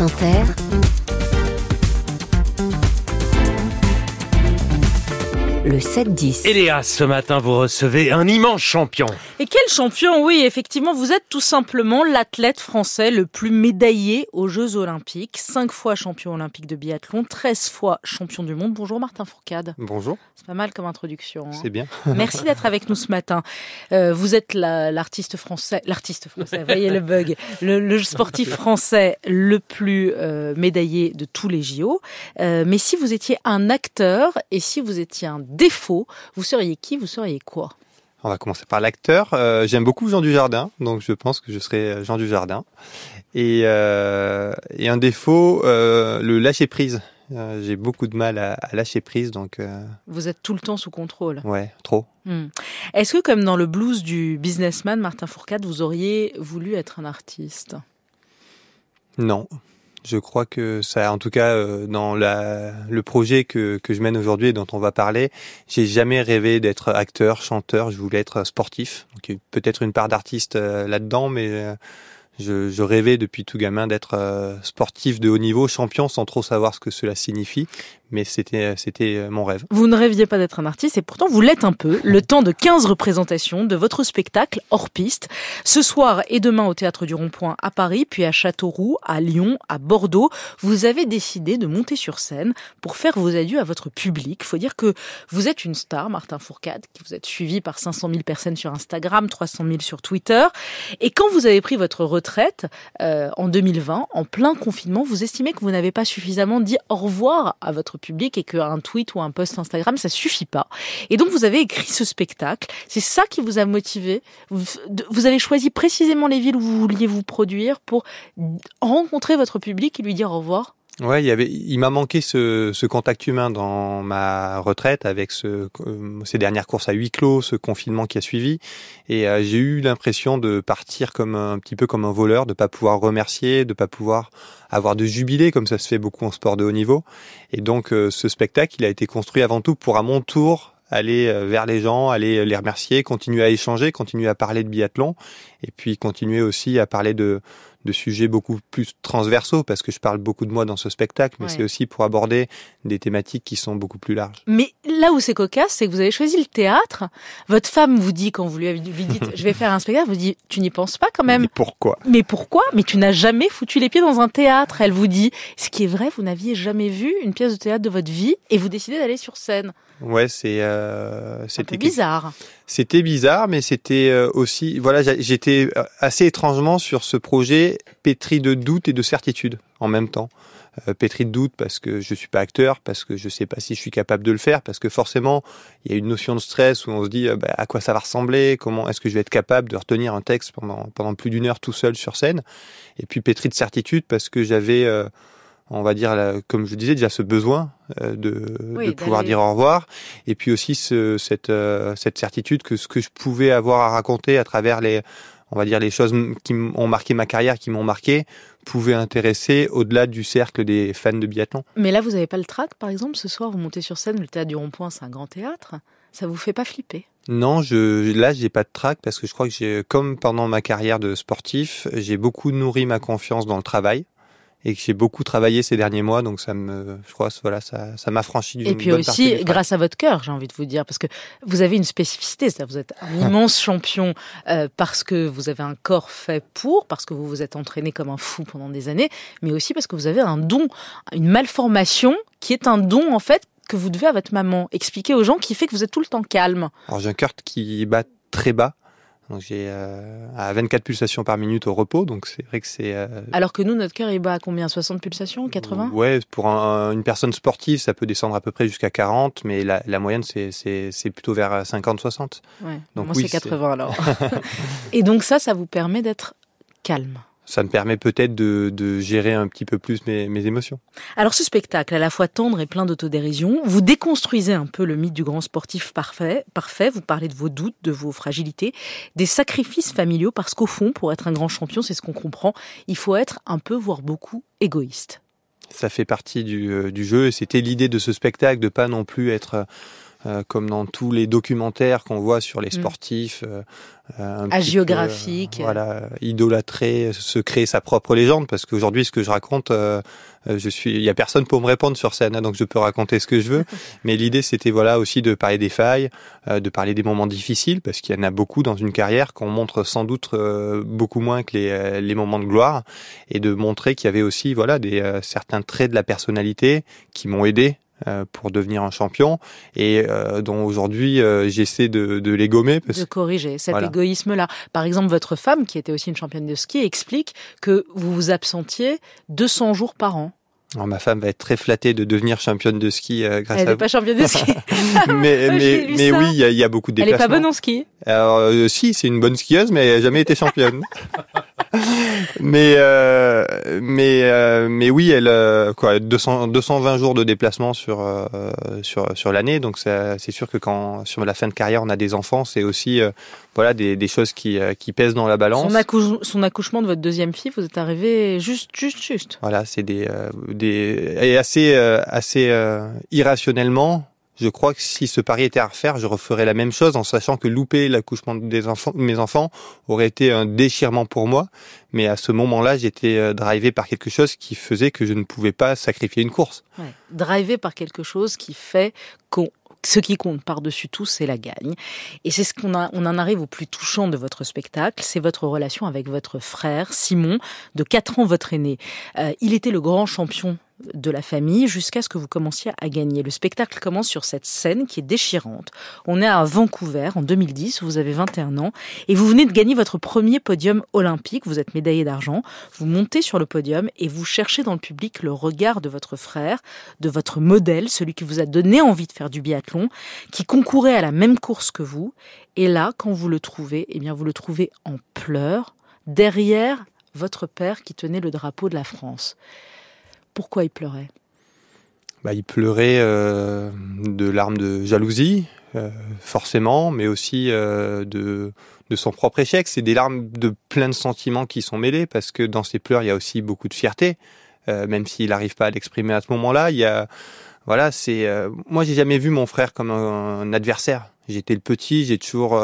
Inter, le 7-10. Eléa, ce matin, vous recevez un immense champion. Et quel champion Oui, effectivement, vous êtes tout simplement l'athlète français le plus médaillé aux Jeux Olympiques. Cinq fois champion olympique de biathlon, 13 fois champion du monde. Bonjour Martin Fourcade. Bonjour. C'est pas mal comme introduction. hein. C'est bien. Merci d'être avec nous ce matin. Euh, vous êtes la- l'artiste français, l'artiste français, voyez le bug, le, le sportif français le plus euh, médaillé de tous les JO. Euh, mais si vous étiez un acteur et si vous étiez un défaut, vous seriez qui Vous seriez quoi? On va commencer par l'acteur. Euh, J'aime beaucoup Jean Dujardin, donc je pense que je serai Jean Dujardin. Et, euh, et un défaut, euh, le lâcher prise. Euh, J'ai beaucoup de mal à, à lâcher prise, donc euh, Vous êtes tout le temps sous contrôle. ouais, trop. Hmm. Est-ce que, comme dans le blues du businessman Martin Fourcade, vous auriez voulu être un artiste? Non. Je crois que ça, en tout cas, euh, dans la, le projet que, que je mène aujourd'hui et dont on va parler, j'ai jamais rêvé d'être acteur, chanteur. Je voulais être sportif. Donc, peut-être une part d'artiste euh, là-dedans, mais euh, je, rêvais depuis tout gamin d'être euh, sportif de haut niveau, champion, sans trop savoir ce que cela signifie. Mais c'était, c'était euh, mon rêve. Vous ne rêviez pas d'être un artiste et pourtant vous l'êtes un peu. Le temps de 15 représentations de votre spectacle hors piste. Ce soir et demain au Théâtre du Rond-Point à Paris, puis à Châteauroux, à Lyon, à Bordeaux, vous avez décidé de monter sur scène pour faire vos adieux à votre public. Faut dire que vous êtes une star, Martin Fourcade, qui vous êtes suivi par 500 000 personnes sur Instagram, 300 000 sur Twitter. Et quand vous avez pris votre euh, en 2020, en plein confinement, vous estimez que vous n'avez pas suffisamment dit au revoir à votre public et qu'un tweet ou un post Instagram, ça suffit pas. Et donc vous avez écrit ce spectacle. C'est ça qui vous a motivé. Vous, avez choisi précisément les villes où vous vouliez vous produire pour rencontrer votre public et lui dire au revoir? Ouais, il y avait, il m'a manqué ce, contact humain dans ma retraite avec ce, euh, ces dernières courses à huis clos, ce confinement qui a suivi, et euh, j'ai eu l'impression de partir comme un, petit peu comme un voleur, de pas pouvoir remercier, de pas pouvoir avoir de jubilé comme ça se fait beaucoup en sport de haut niveau. Et donc euh, ce spectacle, il a été construit avant tout pour à mon tour aller vers les gens, aller les remercier, continuer à échanger, continuer à parler de biathlon, et puis continuer aussi à parler de de sujets beaucoup plus transversaux parce que je parle beaucoup de moi dans ce spectacle, mais Ouais. c'est aussi pour aborder des thématiques qui sont beaucoup plus larges. Mais là où c'est cocasse, c'est que vous avez choisi le théâtre. Votre femme vous dit, quand vous lui, dites je vais faire un spectacle, vous dit tu n'y penses pas quand même. Mais pourquoi? Mais pourquoi? Mais tu n'as jamais foutu les pieds dans un théâtre. Elle vous dit, ce qui est vrai, vous n'aviez jamais vu une pièce de théâtre de votre vie et vous décidez d'aller sur scène. Ouais, c'est euh, c'était bizarre. C'était bizarre, mais c'était euh, aussi voilà, j'étais euh, assez étrangement sur ce projet pétri de doutes et de certitudes en même temps. Euh, pétri de doutes parce que je suis pas acteur, parce que je sais pas si je suis capable de le faire, parce que forcément il y a une notion de stress où on se dit bah, à quoi ça va ressembler, comment est-ce que je vais être capable de retenir un texte pendant pendant plus d'une heure tout seul sur scène, et puis pétri de certitude parce que j'avais on va dire, la- comme je disais, déjà ce besoin euh, de, Oui, de pouvoir dire au revoir, et puis aussi ce, cette, euh, cette certitude que ce que je pouvais avoir à raconter à travers les, on va dire, les choses qui ont marqué ma carrière, qui m'ont marqué, pouvait intéresser au-delà du cercle des fans de biathlon. Mais là, vous n'avez pas le trac, par exemple, ce soir, vous montez sur scène, le théâtre du Rond-Point, c'est un grand théâtre. Ça vous fait pas flipper? Non, je, là, j'ai pas de trac parce que je crois que j'ai, comme pendant ma carrière de sportif, j'ai beaucoup nourri ma confiance dans le travail et que j'ai beaucoup travaillé ces derniers mois, donc ça me, je crois, voilà, ça, ça m'a franchi d'une Et puis bonne aussi, grâce à votre cœur, j'ai envie de vous dire, parce que vous avez une spécificité, c'est-à-dire vous êtes un immense champion euh, parce que vous avez un corps fait pour, parce que vous vous êtes entraîné comme un fou pendant des années, mais aussi parce que vous avez un don, une malformation qui est un don en fait que vous devez à votre maman. Expliquez aux gens qui fait que vous êtes tout le temps calme. Alors j'ai un cœur qui bat très bas. Donc j'ai euh, à 24 pulsations par minute au repos, donc c'est vrai que c'est euh, Alors que nous, notre cœur, il bat à combien? 60 pulsations? 80 Ouais, pour un- une personne sportive, ça peut descendre à peu près jusqu'à 40, mais la, la moyenne c'est plutôt vers 50-60. Ouais. Donc Moi, oui, c'est- 80 alors. Et donc ça, ça vous permet d'être calme? Ça me permet peut-être de, de gérer un petit peu plus mes, mes émotions. Alors ce spectacle, à la fois tendre et plein d'autodérision, vous déconstruisez un peu le mythe du grand sportif parfait. Parfait, vous parlez de vos doutes, de vos fragilités, des sacrifices familiaux, parce qu'au fond, pour être un grand champion, c'est ce qu'on comprend, il faut être un peu, voire beaucoup, égoïste. Ça fait partie du, euh, du jeu et c'était l'idée de ce spectacle de pas non plus être comme dans tous les documentaires qu'on voit sur les Mm. sportifs. euh, un petit peu, géographique. voilà, idolâtrer, se créer sa propre légende, parce qu'aujourd'hui, ce que je raconte, euh, euh, je suis, il y a personne pour me répondre sur scène, hein, donc je peux raconter ce que je veux. Mais l'idée, c'était voilà aussi de parler des failles, euh, de parler des moments difficiles, parce qu'il y en a beaucoup dans une carrière qu'on montre sans doute euh, beaucoup moins que les, euh, les moments de gloire, et de montrer qu'il y avait aussi voilà des euh, certains traits de la personnalité qui m'ont aidé euh, pour devenir un champion et euh, dont aujourd'hui euh, j'essaie de, de les gommer parce de corriger cet Voilà. égoïsme-là. Par exemple, votre femme, qui était aussi une championne de ski, explique que vous vous absentiez 200 jours par an. Alors, ma femme va être très flattée de devenir championne de ski euh, grâce Elle à n'est vous. pas championne de ski. mais oui, il y a, il y a beaucoup de Elle n'est pas déplacements. bonne en ski. Alors euh, si, c'est une bonne skieuse, mais elle n'a jamais été championne. mais euh, mais euh, mais oui, elle euh, quoi 200 220 jours de déplacement sur euh, sur sur l'année, donc c'est sûr que quand sur la fin de carrière on a des enfants, c'est aussi euh, voilà des, des choses qui euh, qui pèsent dans la balance. Son, accouche- son accouchement de votre deuxième fille, vous êtes arrivé juste, juste, juste. Voilà, c'est des euh, des et assez euh, assez euh, irrationnellement. Je crois que si ce pari était à refaire, je referais la même chose en sachant que louper l'accouchement des enfants, de mes enfants aurait été un déchirement pour moi. Mais à ce moment-là, j'étais euh, drivé par quelque chose qui faisait que je ne pouvais pas sacrifier une course. Ouais. Drivé par quelque chose qui fait qu'on ce qui compte par-dessus tout, c'est la gagne. Et c'est ce qu'on a, on en arrive au plus touchant de votre spectacle, c'est votre relation avec votre frère, Simon, de 4 ans votre aîné. Euh, il était le grand champion de la famille jusqu'à ce que vous commenciez à gagner. Le spectacle commence sur cette scène qui est déchirante. On est à Vancouver en 2010, vous avez 21 ans et vous venez de gagner votre premier podium olympique, vous êtes médaillé d'argent, vous montez sur le podium et vous cherchez dans le public le regard de votre frère, de votre modèle, celui qui vous a donné envie de faire du biathlon, qui concourait à la même course que vous. Et là, quand vous le trouvez, eh bien, vous le trouvez en pleurs, derrière votre père qui tenait le drapeau de la France. Pourquoi il pleurait? Bah, il pleurait euh, de larmes de jalousie, euh, forcément, mais aussi euh, de de son propre échec. C'est des larmes de plein de sentiments qui sont mêlés parce que dans ses pleurs, il y a aussi beaucoup de fierté, même s'il n'arrive pas à l'exprimer à ce moment-là. Il y a voilà, c'est moi j'ai jamais vu mon frère comme un, un adversaire. J'étais le petit, j'ai toujours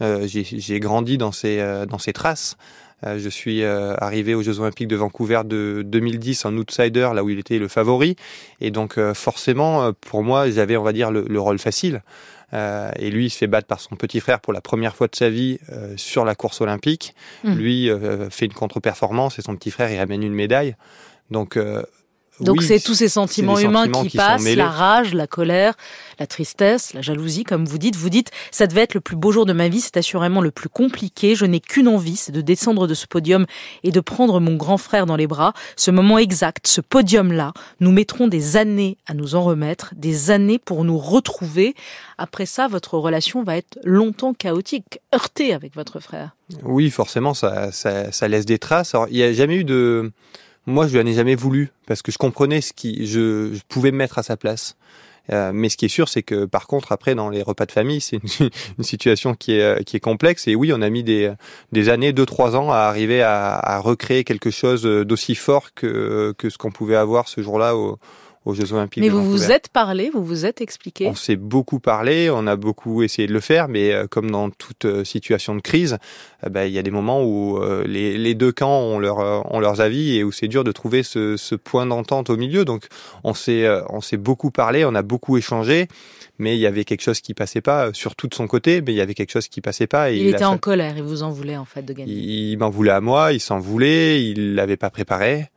j'ai grandi dans ses dans ses traces. Euh, je suis euh, arrivé aux Jeux Olympiques de Vancouver de 2010 en outsider, là où il était le favori, et donc euh, forcément pour moi j'avais on va dire le, le rôle facile. Euh, et lui, il se fait battre par son petit frère pour la première fois de sa vie euh, sur la course olympique. Mm. Lui euh, fait une contre-performance et son petit frère il amène une médaille. Donc euh, Donc oui, c'est tous ces sentiments humains sentiments qui, qui passent, la rage, la colère, la tristesse, la jalousie, comme vous dites. Vous dites, ça devait être le plus beau jour de ma vie, c'est assurément le plus compliqué. Je n'ai qu'une envie, c'est de descendre de ce podium et de prendre mon grand frère dans les bras. Ce moment exact, ce podium-là, nous mettrons des années à nous en remettre, des années pour nous retrouver. Après ça, votre relation va être longtemps chaotique, heurtée avec votre frère. Oui, forcément, ça, ça, ça laisse des traces. Alors, il n'y a jamais eu de. Moi, je lui en ai jamais voulu parce que je comprenais ce qui. Je, je pouvais me mettre à sa place. Euh, mais ce qui est sûr, c'est que par contre, après, dans les repas de famille, c'est une, une situation qui est, euh, qui est complexe. Et oui, on a mis des, des années, deux, trois ans, à arriver à, à recréer quelque chose d'aussi fort que, que ce qu'on pouvait avoir ce jour-là au, aux Jeux Olympiques. Mais vous vous êtes parlé, vous vous êtes expliqué. On s'est beaucoup parlé, on a beaucoup essayé de le faire, mais euh, comme dans toute euh, situation de crise, euh, bah, il y a des moments où les, les deux camps ont, leur, ont leurs avis et où c'est dur de trouver ce, ce point d'entente au milieu. Donc on s'est on s'est beaucoup parlé, on a beaucoup échangé, mais il y avait quelque chose qui passait pas, surtout de son côté, mais il y avait quelque chose qui passait pas. Et il était en colère, il vous en voulait en fait de gagner. il, il m'en voulait à moi, il s'en voulait, il l'avait pas préparé.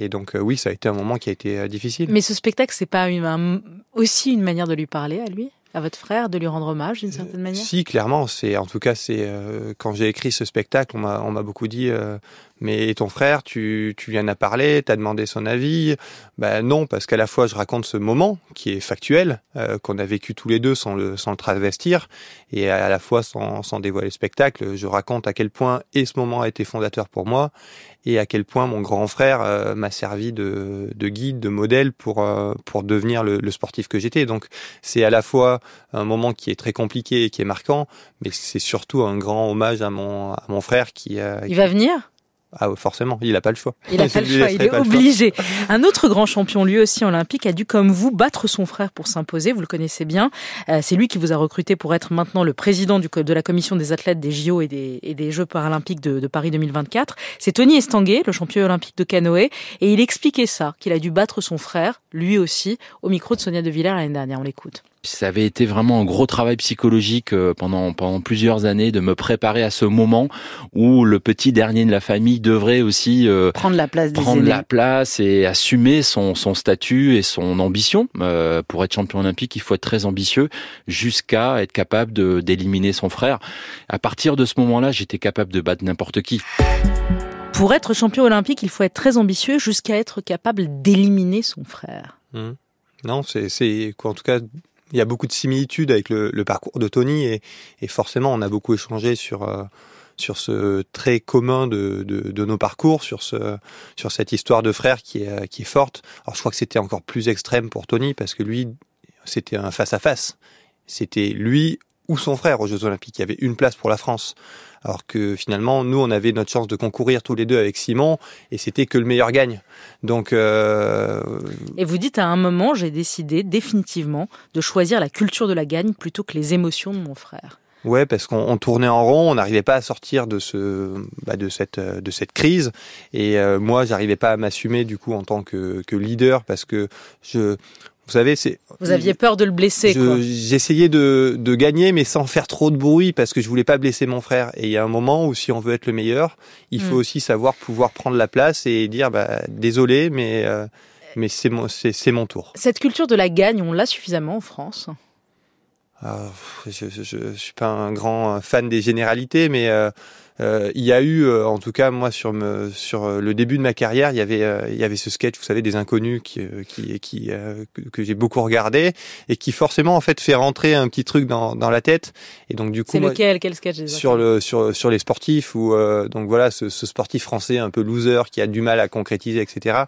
Et donc euh, oui, ça a été un moment qui a été euh, difficile. Mais ce spectacle, c'est pas une- un- aussi une manière de lui parler à lui, à votre frère, de lui rendre hommage d'une certaine manière? Si, clairement. C'est en tout cas, c'est euh, quand j'ai écrit ce spectacle, on m'a on m'a beaucoup dit. euh, mais ton frère, tu, tu lui en as parlé, t'as demandé son avis. Ben non, parce qu'à la fois je raconte ce moment qui est factuel, euh, qu'on a vécu tous les deux sans le, sans le travestir, et à la fois sans, sans dévoiler le spectacle, je raconte à quel point et ce moment a été fondateur pour moi, et à quel point mon grand frère euh, m'a servi de, de guide, de modèle pour, euh, pour devenir le, le sportif que j'étais. Donc c'est à la fois un moment qui est très compliqué et qui est marquant, mais c'est surtout un grand hommage à mon, à mon frère qui... euh, Il va venir? Ah forcément, il n'a pas le choix. Il n'a pas le choix, il est obligé. Un autre grand champion, lui aussi olympique, a dû comme vous battre son frère pour s'imposer. Vous le connaissez bien. Euh, c'est lui qui vous a recruté pour être maintenant le président de la commission des athlètes des JO et des, et des Jeux paralympiques de, de Paris 2024. C'est Tony Estanguet, le champion olympique de canoë, et il expliquait ça, qu'il a dû battre son frère, lui aussi, au micro de Sonia De Villers l'année dernière. On l'écoute. Ça avait été vraiment un gros travail psychologique euh, pendant pendant plusieurs années de me préparer à ce moment où le petit dernier de la famille devrait aussi euh, prendre la place, prendre la place et assumer son son statut et son ambition. Euh, pour être champion olympique, il faut être très ambitieux jusqu'à être capable de d'éliminer son frère. À partir de ce moment-là, j'étais capable de battre n'importe qui. Pour être champion olympique, il faut être très ambitieux jusqu'à être capable d'éliminer son frère. Mmh. Non, c'est c'est en tout cas il y a beaucoup de similitudes avec le, parcours de Tony et, forcément on a beaucoup échangé sur euh, sur ce trait commun de, de, de, nos parcours, sur ce sur cette histoire de frère qui est qui est forte. Alors je crois que c'était encore plus extrême pour Tony parce que lui c'était un face à face. C'était lui ou son frère aux Jeux Olympiques. Il y avait une place pour la France. Alors que finalement, nous, on avait notre chance de concourir tous les deux avec Simon, et c'était que le meilleur gagne. Donc. Euh... Et vous dites à un moment, j'ai décidé définitivement de choisir la culture de la gagne plutôt que les émotions de mon frère. Ouais, parce qu'on tournait en rond, on n'arrivait pas à sortir de ce, bah de cette, de cette crise. Et euh, moi, j'arrivais pas à m'assumer du coup en tant que, que leader parce que je, vous savez, c'est. Vous aviez peur de le blesser. J'essayais de, de gagner, mais sans faire trop de bruit, parce que je voulais pas blesser mon frère. Et il y a un moment où, si on veut être le meilleur, il faut hmm. aussi savoir pouvoir prendre la place et dire, bah, désolé, mais euh, mais c'est mon c'est mon tour. Cette culture de la gagne, on l'a suffisamment en France? Ah, je, je, je, suis pas un grand fan des généralités, mais euh, euh, il y a eu, euh, en tout cas moi sur me, sur euh, le début de ma carrière, il y avait il y avait ce sketch, vous savez, des inconnus qui qui, qui que, j'ai beaucoup regardé et qui forcément en fait fait rentrer un petit truc dans, dans la tête. Et donc du coup, c'est lequel, quel sketch Sur le sur sur les sportifs ou donc voilà ce, ce, sportif français un peu loser qui a du mal à concrétiser, etc.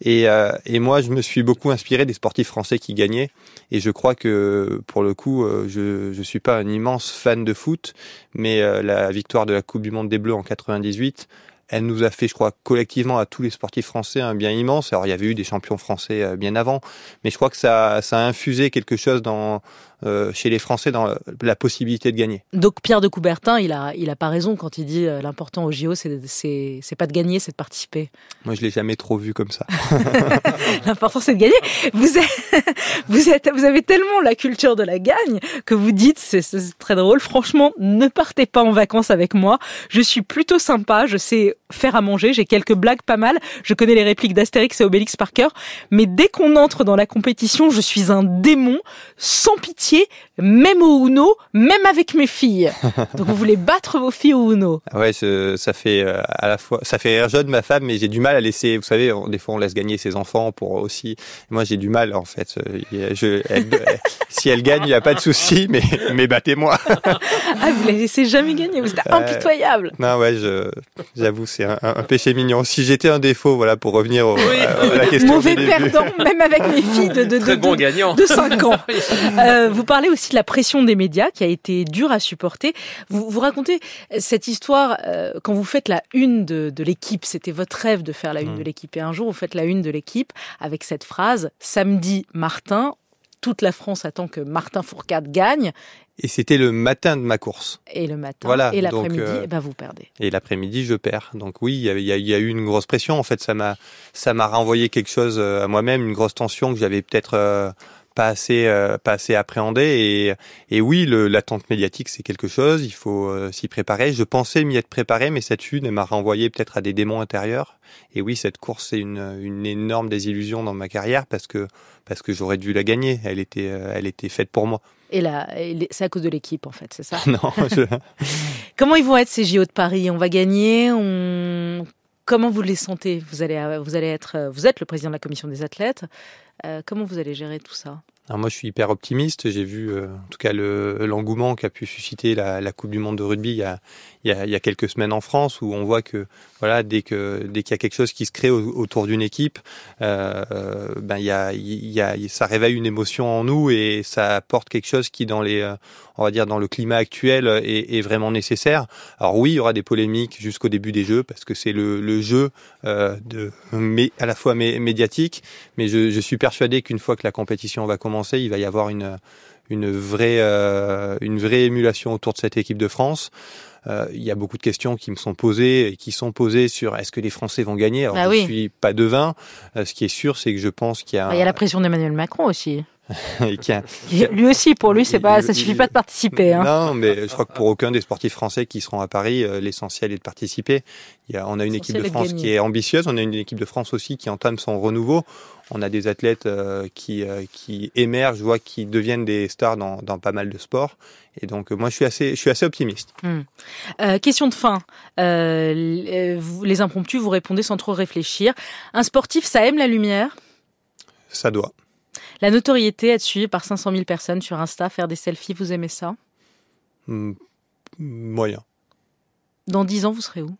et et moi je me suis beaucoup inspiré des sportifs français qui gagnaient et je crois que pour le coup je je suis pas un immense fan de foot, mais la victoire de la Coupe du Des Bleus en 98, elle nous a fait, je crois, collectivement à tous les sportifs français un bien immense. Alors il y avait eu des champions français euh, bien avant, mais je crois que ça, ça a infusé quelque chose dans euh, chez les Français dans la possibilité de gagner. Donc Pierre de Coubertin, il a, il a pas raison quand il dit euh, l'important au JO, c'est, c'est, c'est pas de gagner, c'est de participer. Moi, je l'ai jamais trop vu comme ça. l'important, c'est de gagner. Vous êtes, vous êtes, vous avez tellement la culture de la gagne que vous dites, c'est, c'est très drôle. Franchement, ne partez pas en vacances avec moi. Je suis plutôt sympa. Je sais faire à manger. J'ai quelques blagues pas mal. Je connais les répliques d'Astérix et Obélix par cœur. Mais dès qu'on entre dans la compétition, je suis un démon sans pitié même au Uno, même avec mes filles. Donc vous voulez battre vos filles au Uno. Ah ouais, ça fait euh, à la fois, ça fait rire jeune ma femme, mais j'ai du mal à laisser. Vous savez, des fois on laisse gagner ses enfants pour aussi. Moi j'ai du mal en fait. Euh, si elle gagne, il n'y a pas de souci, mais mais battez-moi. ah vous la laissez jamais gagner, vous êtes impitoyable. non ouais, j'avoue c'est un, péché mignon. Si j'étais un défaut, voilà pour revenir au, à, la question. Mauvais perdant, même avec mes filles de de, de, bon gagnant. de 5 ans. Euh, vous parlez aussi de la pression des médias qui a été dure à supporter. Vous, vous racontez cette histoire euh, quand vous faites la une de, de l'équipe. C'était votre rêve de faire la une mmh. de l'équipe. Et un jour, vous faites la une de l'équipe avec cette phrase Samedi, Martin. Toute la France attend que Martin Fourcade gagne. Et c'était le matin de ma course. Et le matin. Voilà, et l'après-midi, euh, ben vous perdez. Et l'après-midi, je perds. Donc oui, il y, a, y a, eu une grosse pression. En fait, ça m'a, ça m'a renvoyé quelque chose euh, à moi-même, une grosse tension que j'avais peut-être pas assez euh, pas assez appréhendé. Et et oui l'attente médiatique c'est quelque chose. Il faut euh, s'y préparer. Je pensais m'y être préparé mais cette une m'a renvoyé peut-être à des démons intérieurs. Et oui cette course c'est une une énorme désillusion dans ma carrière parce que parce que j'aurais dû la gagner. Elle était euh, elle était faite pour moi. Et là c'est à cause de l'équipe en fait c'est ça? Non je... comment ils vont être ces JO de Paris? On va gagner on Comment vous les sentez? Vous allez, vous allez être, vous êtes le président de la commission des athlètes. Euh, comment vous allez gérer tout ça? Moi, je suis hyper optimiste. J'ai vu, euh, en tout cas, le- l'engouement qu'a pu susciter la, Coupe du Monde de rugby il y, a, quelques semaines en France, où on voit que voilà, dès qu'il y a quelque chose qui se crée au- autour d'une équipe, euh, ben il y a, ça réveille une émotion en nous et ça apporte quelque chose qui, dans les, on va dire, dans le climat actuel, est, est vraiment nécessaire. Alors oui, il y aura des polémiques jusqu'au début des jeux parce que c'est le, le jeu euh, de, mais à la fois mé- médiatique, mais je, je suis persuadé qu'une fois que la compétition va commencer, il va y avoir une, une, vraie, euh, une vraie émulation autour de cette équipe de France. Euh, il y a beaucoup de questions qui me sont posées et qui sont posées sur est-ce que les Français vont gagner? Alors Bah je oui. suis pas devin. Euh, ce qui est sûr, c'est que je pense qu'il y a, Il y a la pression d'Emmanuel Macron aussi. a- Lui aussi, pour lui, c'est pas, ça suffit pas de participer. Hein. Non, mais je crois que pour aucun des sportifs français qui seront à Paris, euh, l'essentiel est de participer. Il y a, on a une équipe de France qui est ambitieuse, on a une équipe de France aussi qui entame son renouveau. On a des athlètes euh, qui, euh, qui émergent, je vois, qui deviennent des stars dans, dans pas mal de sports. Et donc, euh, moi, je suis assez, je suis assez optimiste. Euh, question de fin. Les impromptus, vous répondez sans trop réfléchir. Un sportif, ça aime la lumière, Ça doit. La notoriété, être suivi par 500 000 personnes sur Insta, faire des selfies, vous aimez ça? Hmm, moyen. Dans 10 ans, vous serez où?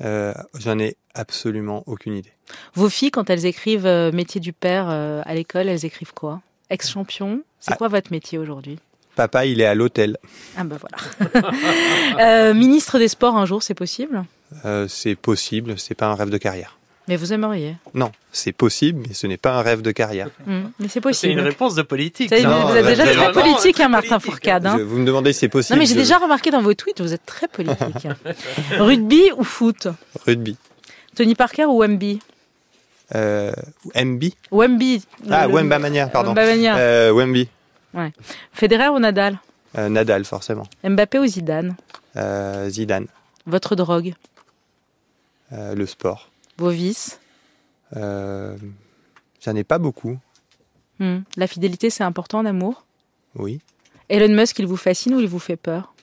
Euh, J'en ai absolument aucune idée. Vos filles, quand elles écrivent euh, métier du père euh, à l'école, elles écrivent quoi? Ex-champion? C'est Ah. quoi votre métier aujourd'hui? Papa, il est à l'hôtel. Ah bah voilà. Ministre des Sports un jour, c'est possible? C'est possible, c'est pas un rêve de carrière. Mais vous aimeriez. Non, c'est possible, mais ce n'est pas un rêve de carrière. Hmm, Mais c'est C'est une possible. réponse de politique. Non, vous êtes déjà c'est très vraiment politique, hein, Martin politique. Fourcade. hein. Je- vous me demandez si c'est possible. Non mais j'ai je- déjà remarqué dans vos tweets, vous êtes très politique. Rugby ou foot? Rugby. Tony Parker ou Wemby? Euh, MB Wemby? Ah, le- Wemba Mania, pardon. Wemba Mania. Euh, Wemby. Federer ou Nadal? Euh, Nadal, forcément. Mbappé ou Zidane? Euh, Zidane. Votre drogue? Euh, le sport. Vos vices Euh, J'en ai pas beaucoup. Hmm. La fidélité, c'est important en amour Oui. Elon Musk, il vous fascine ou il vous fait peur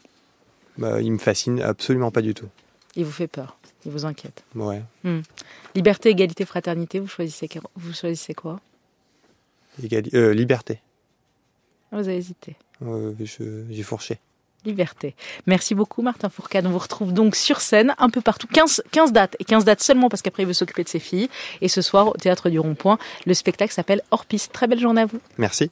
Bah, il me fascine absolument pas du tout. Il vous fait peur. Il vous inquiète. Ouais. Liberté, égalité, fraternité, vous choisissez, vous choisissez quoi Égali- euh, liberté. Ah, Vous avez hésité. Euh, J'ai fourché. Liberté. Merci beaucoup Martin Fourcade. On vous retrouve donc sur scène un peu partout. 15, 15 dates. Et 15 dates seulement parce qu'après il veut s'occuper de ses filles. Et ce soir au Théâtre du Rond-Point, le spectacle s'appelle Hors. Très belle journée à vous. Merci.